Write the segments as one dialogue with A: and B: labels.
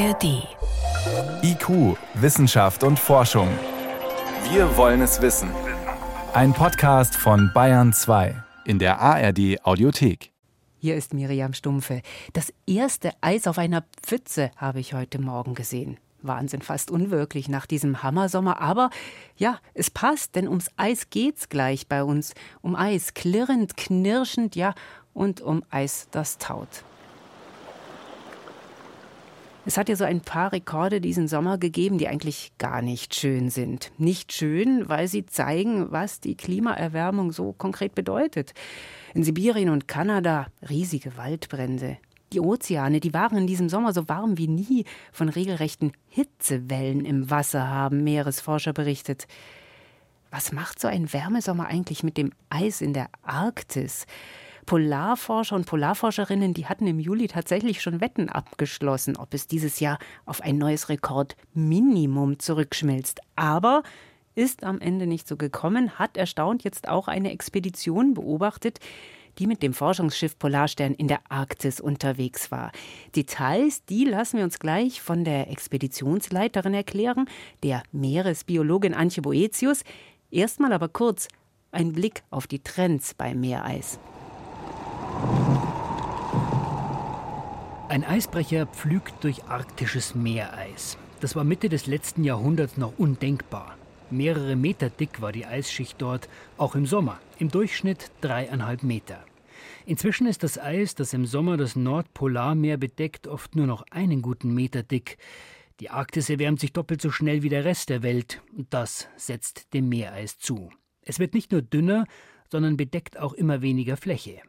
A: ARD.
B: IQ, Wissenschaft und Forschung. Wir wollen es wissen. Ein Podcast von Bayern 2 in der ARD Audiothek.
C: Hier ist Miriam Stumpfe. Das erste Eis auf einer Pfütze habe ich heute Morgen gesehen. Wahnsinn, fast unwirklich nach diesem Hammersommer. Aber ja, es passt, denn ums Eis geht's gleich bei uns. Um Eis, klirrend, knirschend, ja, und um Eis, das taut. Es hat ja so ein paar Rekorde diesen Sommer gegeben, die eigentlich gar nicht schön sind. Nicht schön, weil sie zeigen, was die Klimaerwärmung so konkret bedeutet. In Sibirien und Kanada riesige Waldbrände. Die Ozeane, die waren in diesem Sommer so warm wie nie, von regelrechten Hitzewellen im Wasser, haben Meeresforscher berichtet. Was macht so ein Wärmesommer eigentlich mit dem Eis in der Arktis? Polarforscher und Polarforscherinnen, die hatten im Juli tatsächlich schon Wetten abgeschlossen, ob es dieses Jahr auf ein neues Rekordminimum zurückschmilzt. Aber ist am Ende nicht so gekommen, hat erstaunt jetzt auch eine Expedition beobachtet, die mit dem Forschungsschiff Polarstern in der Arktis unterwegs war. Details, die lassen wir uns gleich von der Expeditionsleiterin erklären, der Meeresbiologin Antje Boetius. Erstmal aber kurz ein Blick auf die Trends beim Meereis.
D: Ein Eisbrecher pflügt durch arktisches Meereis. Das war Mitte des letzten Jahrhunderts noch undenkbar. Mehrere Meter dick war die Eisschicht dort, auch im Sommer, im Durchschnitt dreieinhalb Meter. Inzwischen ist das Eis, das im Sommer das Nordpolarmeer bedeckt, oft nur noch einen guten Meter dick. Die Arktis erwärmt sich doppelt so schnell wie der Rest der Welt, und das setzt dem Meereis zu. Es wird nicht nur dünner, sondern bedeckt auch immer weniger Fläche.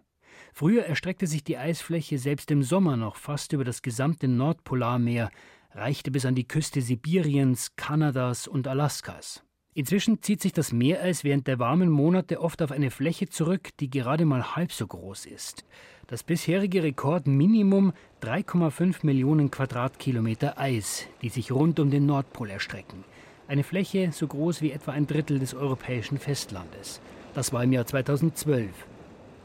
D: Früher erstreckte sich die Eisfläche selbst im Sommer noch fast über das gesamte Nordpolarmeer, reichte bis an die Küste Sibiriens, Kanadas und Alaskas. Inzwischen zieht sich das Meereis während der warmen Monate oft auf eine Fläche zurück, die gerade mal halb so groß ist. Das bisherige Rekordminimum 3,5 Millionen Quadratkilometer Eis, die sich rund um den Nordpol erstrecken. Eine Fläche so groß wie etwa ein Drittel des europäischen Festlandes. Das war im Jahr 2012.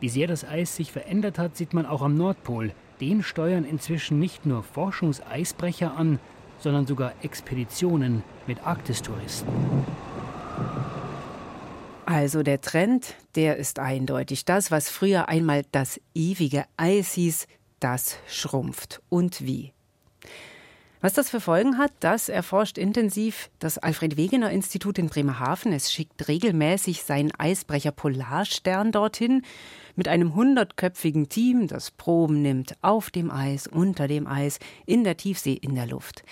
D: Wie sehr das Eis sich verändert hat, sieht man auch am Nordpol. Den steuern inzwischen nicht nur Forschungseisbrecher an, sondern sogar Expeditionen mit Arktistouristen.
C: Also der Trend, der ist eindeutig. Das, was früher einmal das ewige Eis hieß, das schrumpft. Und wie? Was das für Folgen hat, das erforscht intensiv das Alfred Wegener Institut in Bremerhaven. Es schickt regelmäßig seinen Eisbrecher Polarstern dorthin mit einem hundertköpfigen Team, das Proben nimmt auf dem Eis, unter dem Eis, in der Tiefsee, in der Luft.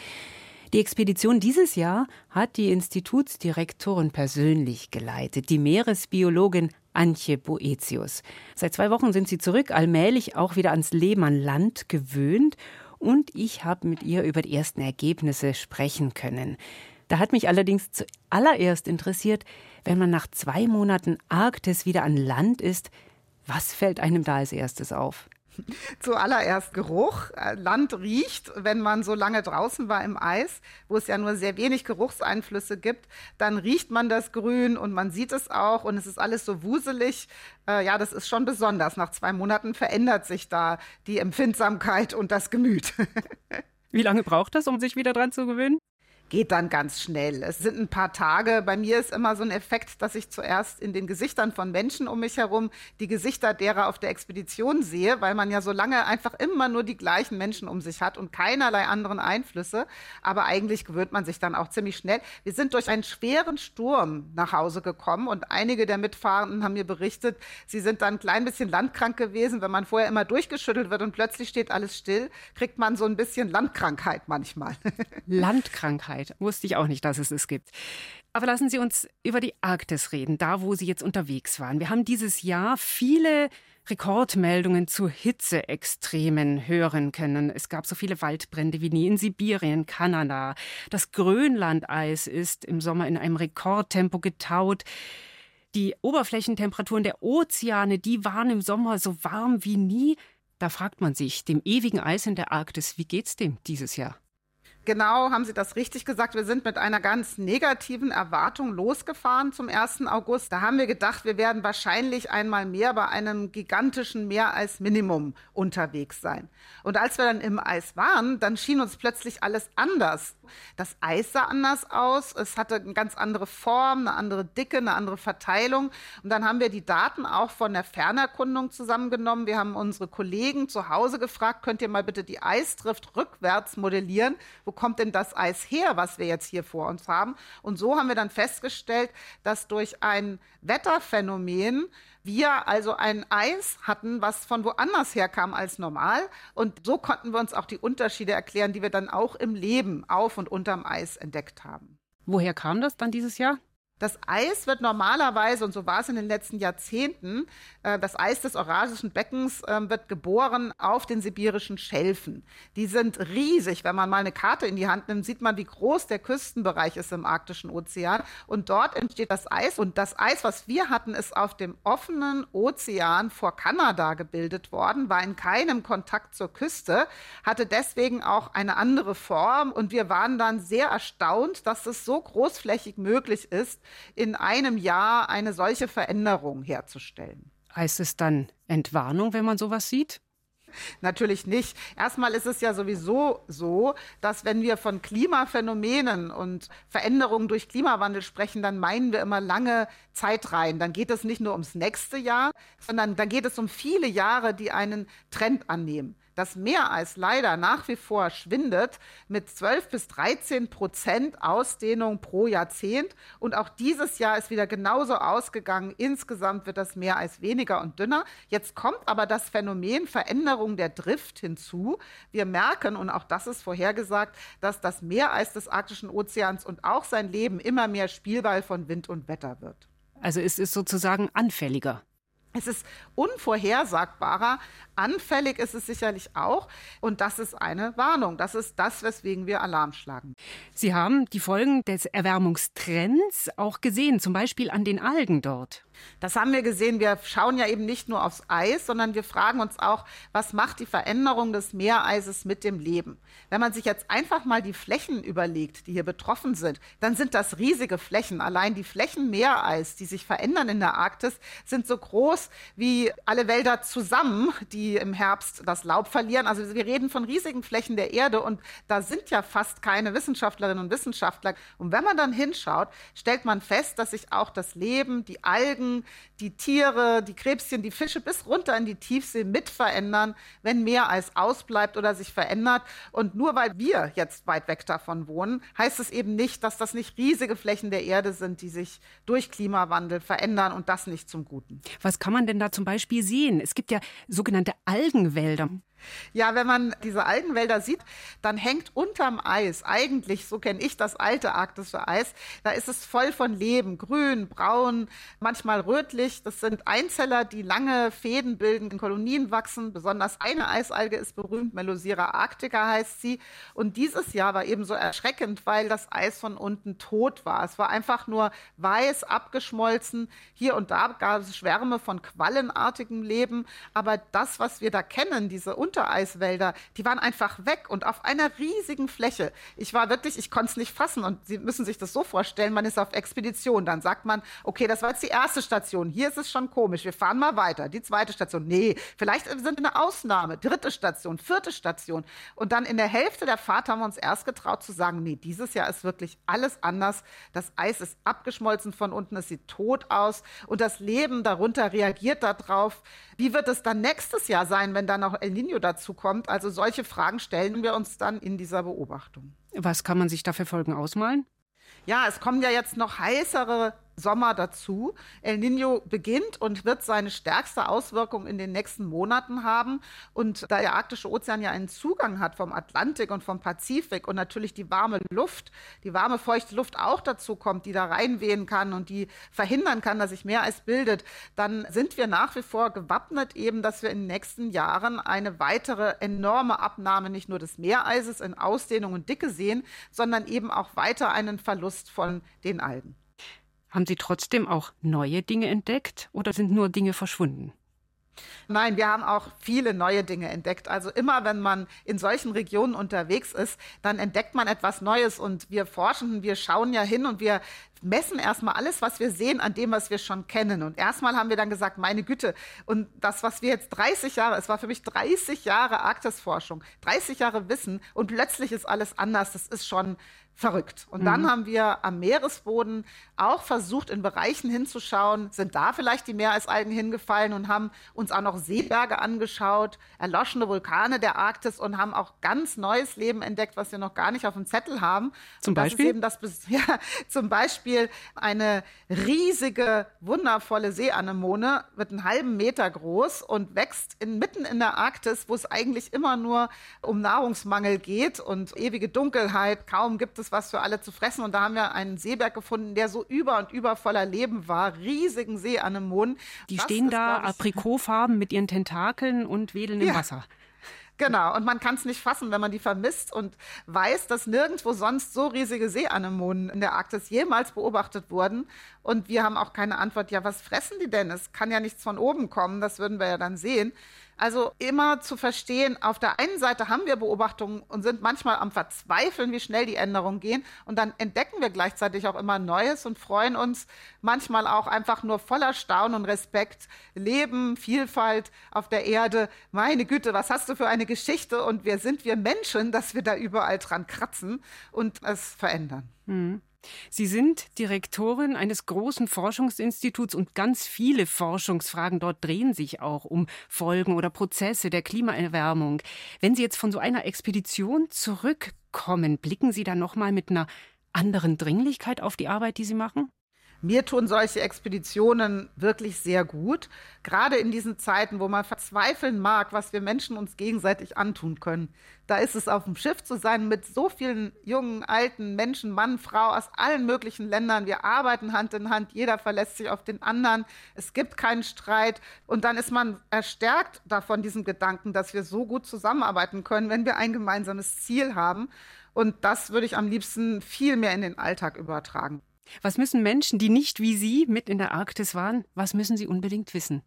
C: Die Expedition dieses Jahr hat die Institutsdirektorin persönlich geleitet, die Meeresbiologin Antje Boetius. Seit zwei Wochen sind sie zurück, allmählich auch wieder ans Leben an Land gewöhnt und ich habe mit ihr über die ersten Ergebnisse sprechen können. Da hat mich allerdings zuallererst interessiert, wenn man nach zwei Monaten Arktis wieder an Land ist, was fällt einem da als erstes auf?
E: Zuallererst Geruch. Äh, Land riecht, wenn man so lange draußen war im Eis, wo es ja nur sehr wenig Geruchseinflüsse gibt, dann riecht man das Grün und man sieht es auch und es ist alles so wuselig. Äh, ja, das ist schon besonders. Nach zwei Monaten verändert sich da die Empfindsamkeit und das Gemüt.
C: Wie lange braucht das, um sich wieder dran zu gewöhnen?
E: Geht dann ganz schnell. Es sind ein paar Tage. Bei mir ist immer so ein Effekt, dass ich zuerst in den Gesichtern von Menschen um mich herum die Gesichter derer auf der Expedition sehe, weil man ja so lange einfach immer nur die gleichen Menschen um sich hat und keinerlei anderen Einflüsse. Aber eigentlich gewöhnt man sich dann auch ziemlich schnell. Wir sind durch einen schweren Sturm nach Hause gekommen und einige der Mitfahrenden haben mir berichtet, sie sind dann ein klein bisschen landkrank gewesen. Wenn man vorher immer durchgeschüttelt wird und plötzlich steht alles still, kriegt man so ein bisschen Landkrankheit manchmal.
C: Landkrankheit. Zeit. Wusste ich auch nicht, dass es es gibt. Aber lassen Sie uns über die Arktis reden, da wo Sie jetzt unterwegs waren. Wir haben dieses Jahr viele Rekordmeldungen zu Hitzeextremen hören können. Es gab so viele Waldbrände wie nie in Sibirien, Kanada. Das Grönlandeis ist im Sommer in einem Rekordtempo getaut. Die Oberflächentemperaturen der Ozeane, die waren im Sommer so warm wie nie. Da fragt man sich, dem ewigen Eis in der Arktis, wie geht's dem dieses Jahr?
E: Genau, haben Sie das richtig gesagt. Wir sind mit einer ganz negativen Erwartung losgefahren zum 1. August. Da haben wir gedacht, wir werden wahrscheinlich einmal mehr bei einem gigantischen Mehr als Minimum unterwegs sein. Und als wir dann im Eis waren, dann schien uns plötzlich alles anders. Das Eis sah anders aus. Es hatte eine ganz andere Form, eine andere Dicke, eine andere Verteilung. Und dann haben wir die Daten auch von der Fernerkundung zusammengenommen. Wir haben unsere Kollegen zu Hause gefragt, könnt ihr mal bitte die Eisdrift rückwärts modellieren? Wo kommt denn das Eis her, was wir jetzt hier vor uns haben? Und so haben wir dann festgestellt, dass durch ein Wetterphänomen wir also ein Eis hatten, was von woanders herkam als normal. Und so konnten wir uns auch die Unterschiede erklären, die wir dann auch im Leben auf und unterm Eis entdeckt haben.
C: Woher kam das dann dieses Jahr?
E: Das Eis wird normalerweise, und so war es in den letzten Jahrzehnten, äh, das Eis des Eurasischen Beckens äh, wird geboren auf den sibirischen Schelfen. Die sind riesig. Wenn man mal eine Karte in die Hand nimmt, sieht man, wie groß der Küstenbereich ist im Arktischen Ozean. Und dort entsteht das Eis. Und das Eis, was wir hatten, ist auf dem offenen Ozean vor Kanada gebildet worden, war in keinem Kontakt zur Küste, hatte deswegen auch eine andere Form. Und wir waren dann sehr erstaunt, dass es so großflächig möglich ist, in einem Jahr eine solche Veränderung herzustellen.
C: Heißt es dann Entwarnung, wenn man sowas sieht?
E: Natürlich nicht. Erstmal ist es ja sowieso so, dass wenn wir von Klimaphänomenen und Veränderungen durch Klimawandel sprechen, dann meinen wir immer lange Zeitreihen. Dann geht es nicht nur ums nächste Jahr, sondern dann geht es um viele Jahre, die einen Trend annehmen. Das Meereis leider nach wie vor schwindet mit 12 bis 13 Prozent Ausdehnung pro Jahrzehnt. Und auch dieses Jahr ist wieder genauso ausgegangen. Insgesamt wird das Meereis weniger und dünner. Jetzt kommt aber das Phänomen Veränderung der Drift hinzu. Wir merken, und auch das ist vorhergesagt, dass das Meereis des Arktischen Ozeans und auch sein Leben immer mehr Spielball von Wind und Wetter wird.
C: Also es ist sozusagen anfälliger.
E: Es ist unvorhersagbarer. Anfällig ist es sicherlich auch. Und das ist eine Warnung. Das ist das, weswegen wir Alarm schlagen.
C: Sie haben die Folgen des Erwärmungstrends auch gesehen, zum Beispiel an den Algen dort.
E: Das haben wir gesehen. Wir schauen ja eben nicht nur aufs Eis, sondern wir fragen uns auch, was macht die Veränderung des Meereises mit dem Leben? Wenn man sich jetzt einfach mal die Flächen überlegt, die hier betroffen sind, dann sind das riesige Flächen. Allein die Flächen Meereis, die sich verändern in der Arktis, sind so groß wie alle Wälder zusammen, die im Herbst das Laub verlieren. Also wir reden von riesigen Flächen der Erde und da sind ja fast keine Wissenschaftlerinnen und Wissenschaftler. Und wenn man dann hinschaut, stellt man fest, dass sich auch das Leben, die Algen, die Tiere, die Krebschen, die Fische bis runter in die Tiefsee mit verändern, wenn Meereis ausbleibt oder sich verändert. Und nur weil wir jetzt weit weg davon wohnen, heißt es eben nicht, dass das nicht riesige Flächen der Erde sind, die sich durch Klimawandel verändern und das nicht zum Guten.
C: Was kann man denn da zum Beispiel sehen? Es gibt ja sogenannte Algenwälder.
E: Ja, wenn man diese Algenwälder sieht, dann hängt unterm Eis, eigentlich, so kenne ich das alte arktische Eis, da ist es voll von Leben, grün, braun, manchmal rötlich. Das sind Einzeller, die lange Fäden bilden, in Kolonien wachsen. Besonders eine Eisalge ist berühmt, Melosira arctica heißt sie. Und dieses Jahr war eben so erschreckend, weil das Eis von unten tot war. Es war einfach nur weiß, abgeschmolzen. Hier und da gab es Schwärme von quallenartigem Leben. Aber das, was wir da kennen, diese Untereiswälder, die waren einfach weg und auf einer riesigen Fläche. Ich war wirklich, ich konnte es nicht fassen und Sie müssen sich das so vorstellen, man ist auf Expedition, dann sagt man, okay, das war jetzt die erste Station, hier ist es schon komisch, wir fahren mal weiter. Die zweite Station, nee, vielleicht sind wir eine Ausnahme, dritte Station, vierte Station. Und dann in der Hälfte der Fahrt haben wir uns erst getraut zu sagen, nee, dieses Jahr ist wirklich alles anders. Das Eis ist abgeschmolzen von unten, es sieht tot aus und das Leben darunter reagiert darauf. Wie wird es dann nächstes Jahr sein, wenn dann noch El Nino dazu kommt? Also solche Fragen stellen wir uns dann in dieser Beobachtung.
C: Was kann man sich da für Folgen ausmalen?
E: Ja, es kommen ja jetzt noch heißere Sommer dazu. El Nino beginnt und wird seine stärkste Auswirkung in den nächsten Monaten haben. Und da der arktische Ozean ja einen Zugang hat vom Atlantik und vom Pazifik und natürlich die warme Luft, die warme, feuchte Luft auch dazu kommt, die da reinwehen kann und die verhindern kann, dass sich Meereis bildet, dann sind wir nach wie vor gewappnet eben, dass wir in den nächsten Jahren eine weitere enorme Abnahme nicht nur des Meereises in Ausdehnung und Dicke sehen, sondern eben auch weiter einen Verlust von den Algen.
C: Haben Sie trotzdem auch neue Dinge entdeckt oder sind nur Dinge verschwunden?
E: Nein, wir haben auch viele neue Dinge entdeckt. Also immer, wenn man in solchen Regionen unterwegs ist, dann entdeckt man etwas Neues und wir forschen, wir schauen ja hin und wir messen erstmal alles, was wir sehen, an dem, was wir schon kennen. Und erstmal haben wir dann gesagt, meine Güte, und das, was wir jetzt 30 Jahre, es war für mich 30 Jahre Arktisforschung, 30 Jahre Wissen und plötzlich ist alles anders. Das ist schon verrückt. Und mhm. dann haben wir am Meeresboden auch versucht, in Bereichen hinzuschauen, sind da vielleicht die Meereisalgen hingefallen und haben uns auch noch Seeberge angeschaut, erloschene Vulkane der Arktis und haben auch ganz neues Leben entdeckt, was wir noch gar nicht auf dem Zettel haben.
C: Zum Beispiel?
E: Das, ja, zum Beispiel eine riesige, wundervolle Seeanemone, wird einen halben Meter groß und wächst in, mitten in der Arktis, wo es eigentlich immer nur um Nahrungsmangel geht und ewige Dunkelheit. Kaum gibt es was für alle zu fressen. Und da haben wir einen Seeberg gefunden, der so über und über voller Leben war. Riesigen Seeanemonen.
C: Die das stehen ist, da aprikotfarben mit ihren Tentakeln und wedeln im
E: ja.
C: Wasser.
E: Genau, und man kann es nicht fassen, wenn man die vermisst und weiß, dass nirgendwo sonst so riesige Seeanemonen in der Arktis jemals beobachtet wurden. Und wir haben auch keine Antwort, ja, was fressen die denn? Es kann ja nichts von oben kommen, das würden wir ja dann sehen. Also immer zu verstehen, auf der einen Seite haben wir Beobachtungen und sind manchmal am Verzweifeln, wie schnell die Änderungen gehen. Und dann entdecken wir gleichzeitig auch immer Neues und freuen uns manchmal auch einfach nur voller Staunen und Respekt. Leben, Vielfalt auf der Erde. Meine Güte, was hast du für eine Geschichte? Und wer sind wir Menschen, dass wir da überall dran kratzen und es verändern? Mhm.
C: Sie sind Direktorin eines großen Forschungsinstituts und ganz viele Forschungsfragen dort drehen sich auch um Folgen oder Prozesse der Klimaerwärmung. Wenn Sie jetzt von so einer Expedition zurückkommen, blicken Sie dann noch mal mit einer anderen Dringlichkeit auf die Arbeit, die Sie machen?
E: Mir tun solche Expeditionen wirklich sehr gut, gerade in diesen Zeiten, wo man verzweifeln mag, was wir Menschen uns gegenseitig antun können. Da ist es auf dem Schiff zu sein mit so vielen jungen, alten Menschen, Mann, Frau aus allen möglichen Ländern. Wir arbeiten Hand in Hand, jeder verlässt sich auf den anderen. Es gibt keinen Streit und dann ist man erstärkt davon diesem Gedanken, dass wir so gut zusammenarbeiten können, wenn wir ein gemeinsames Ziel haben. Und das würde ich am liebsten viel mehr in den Alltag übertragen.
C: Was müssen Menschen, die nicht wie Sie mit in der Arktis waren, was müssen sie unbedingt wissen?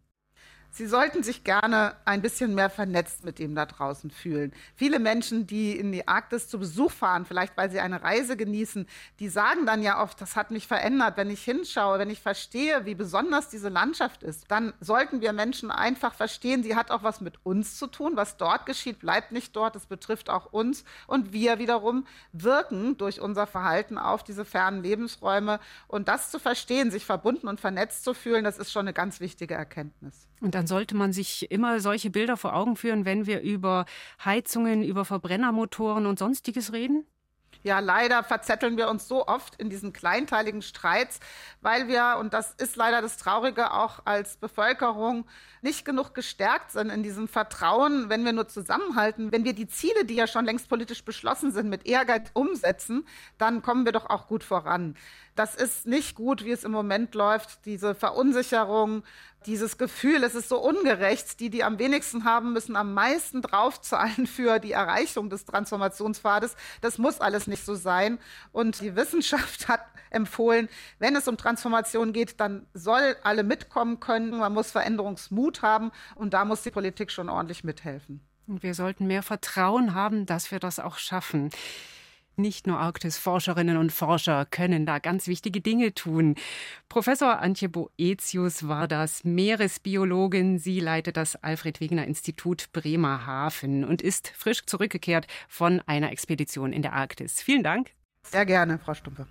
E: Sie sollten sich gerne ein bisschen mehr vernetzt mit dem da draußen fühlen. Viele Menschen, die in die Arktis zu Besuch fahren, vielleicht weil sie eine Reise genießen, die sagen dann ja oft, das hat mich verändert. Wenn ich hinschaue, wenn ich verstehe, wie besonders diese Landschaft ist, dann sollten wir Menschen einfach verstehen, sie hat auch was mit uns zu tun. Was dort geschieht, bleibt nicht dort. Es betrifft auch uns. Und wir wiederum wirken durch unser Verhalten auf diese fernen Lebensräume. Und das zu verstehen, sich verbunden und vernetzt zu fühlen, das ist schon eine ganz wichtige Erkenntnis.
C: Und dann sollte man sich immer solche Bilder vor Augen führen, wenn wir über Heizungen, über Verbrennermotoren und sonstiges reden?
E: Ja, leider verzetteln wir uns so oft in diesen kleinteiligen Streits, weil wir, und das ist leider das Traurige, auch als Bevölkerung nicht genug gestärkt sind in diesem Vertrauen, wenn wir nur zusammenhalten. Wenn wir die Ziele, die ja schon längst politisch beschlossen sind, mit Ehrgeiz umsetzen, dann kommen wir doch auch gut voran. Das ist nicht gut, wie es im Moment läuft, diese Verunsicherung, dieses Gefühl, es ist so ungerecht, die, die am wenigsten haben, müssen am meisten draufzahlen für die Erreichung des Transformationspfades. Das muss alles nicht so sein. Und die Wissenschaft hat empfohlen, wenn es um Transformation geht, dann soll alle mitkommen können. Man muss Veränderungsmut haben und da muss die Politik schon ordentlich mithelfen.
C: Und wir sollten mehr Vertrauen haben, dass wir das auch schaffen. Nicht nur Arktis-Forscherinnen und Forscher können da ganz wichtige Dinge tun. Professor Antje Boetius war das, Meeresbiologin. Sie leitet das Alfred Wegener Institut Bremerhaven und ist frisch zurückgekehrt von einer Expedition in der Arktis. Vielen Dank.
E: Sehr gerne, Frau Stumpe.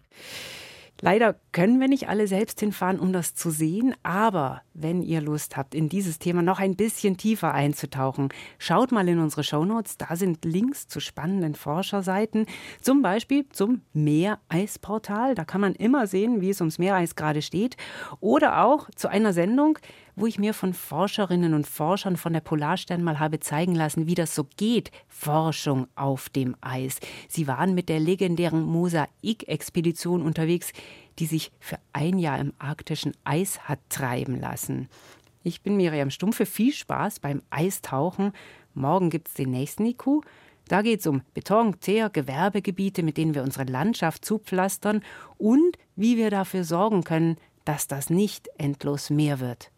C: Leider können wir nicht alle selbst hinfahren, um das zu sehen, aber wenn ihr Lust habt, in dieses Thema noch ein bisschen tiefer einzutauchen, schaut mal in unsere Shownotes, da sind Links zu spannenden Forscherseiten, zum Beispiel zum Meereisportal, da kann man immer sehen, wie es ums Meereis gerade steht, oder auch zu einer Sendung, wo ich mir von Forscherinnen und Forschern von der Polarstern mal habe zeigen lassen, wie das so geht, Forschung auf dem Eis. Sie waren mit der legendären Mosaik-Expedition unterwegs, die sich für ein Jahr im arktischen Eis hat treiben lassen. Ich bin Miriam Stumpfe. Viel Spaß beim Eistauchen. Morgen gibt es den nächsten IQ. Da geht es um Beton, Teer, Gewerbegebiete, mit denen wir unsere Landschaft zupflastern und wie wir dafür sorgen können, dass das nicht endlos mehr wird.